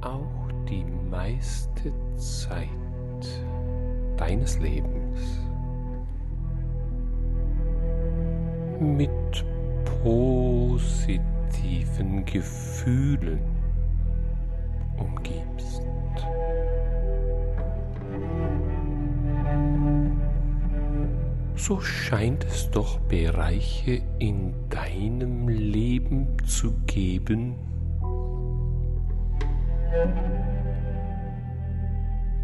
auch die meiste Zeit deines Lebens mit positiven Gefühlen umgibst. so scheint es doch Bereiche in deinem Leben zu geben,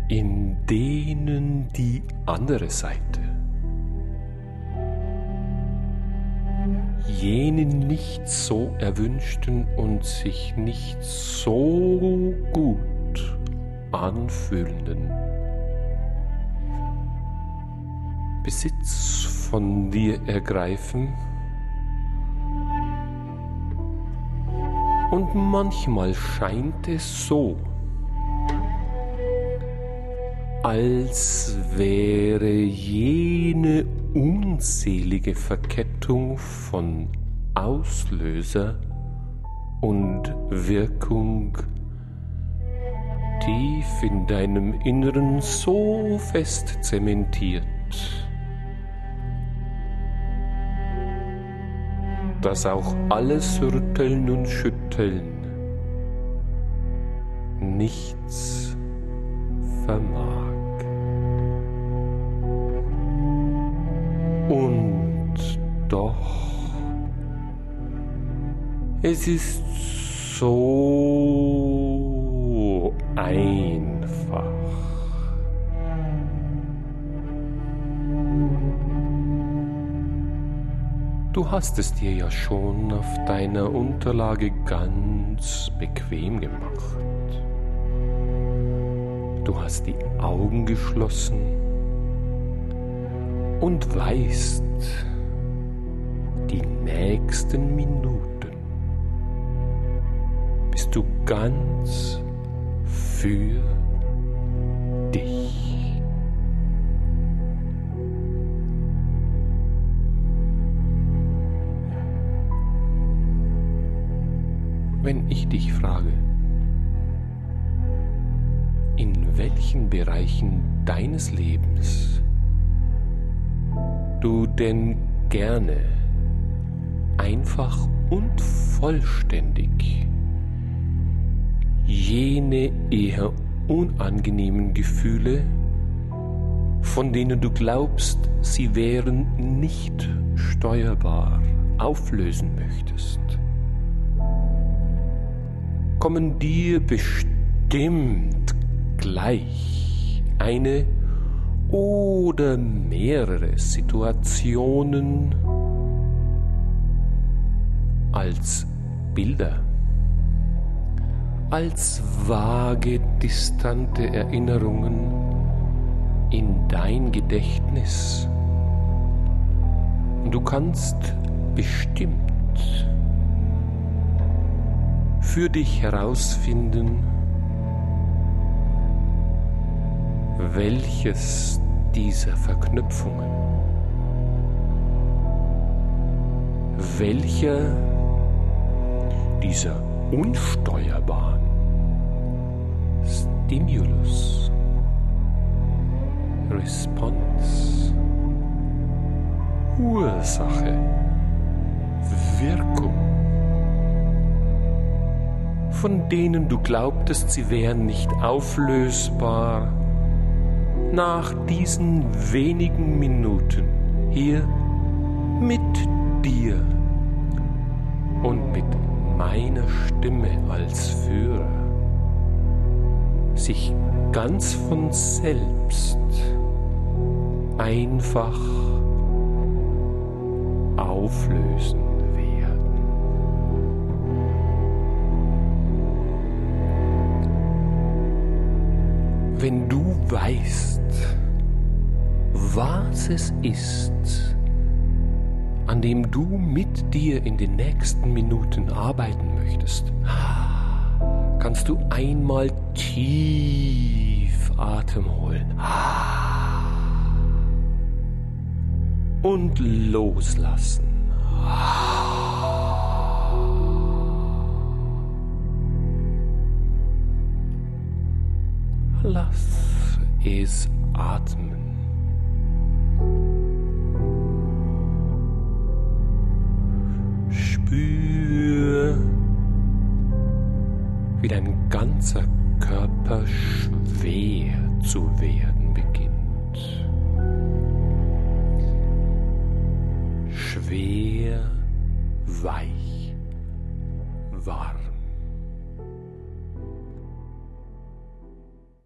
in denen die andere Seite, jene nicht so erwünschten und sich nicht so gut anfühlenden Besitz von dir ergreifen. Und manchmal scheint es so, als wäre jene unzählige Verkettung von Auslöser und Wirkung tief in deinem Inneren so fest zementiert, dass auch alles Rütteln und Schütteln nichts vermag. Und doch, es ist so einfach. Du hast es dir ja schon auf deiner Unterlage ganz bequem gemacht. Du hast die Augen geschlossen und weißt, die nächsten Minuten bist du ganz für dich. Wenn ich dich frage, in welchen Bereichen deines Lebens du denn gerne einfach und vollständig jene eher unangenehmen Gefühle, von denen du glaubst, sie wären nicht steuerbar, auflösen möchtest kommen dir bestimmt gleich eine oder mehrere Situationen als Bilder, als vage, distante Erinnerungen in dein Gedächtnis. Du kannst bestimmt für dich herausfinden, welches dieser Verknüpfungen, welcher dieser unsteuerbaren Stimulus, Response, Ursache, von denen du glaubtest, sie wären nicht auflösbar, nach diesen wenigen Minuten hier mit dir und mit meiner Stimme als Führer sich ganz von selbst einfach auflösen. Wenn du weißt, was es ist, an dem du mit dir in den nächsten Minuten arbeiten möchtest, kannst du einmal tief Atem holen und loslassen. Es atmen. Spür, wie dein ganzer Körper schwer zu werden beginnt. Schwer, weich, warm.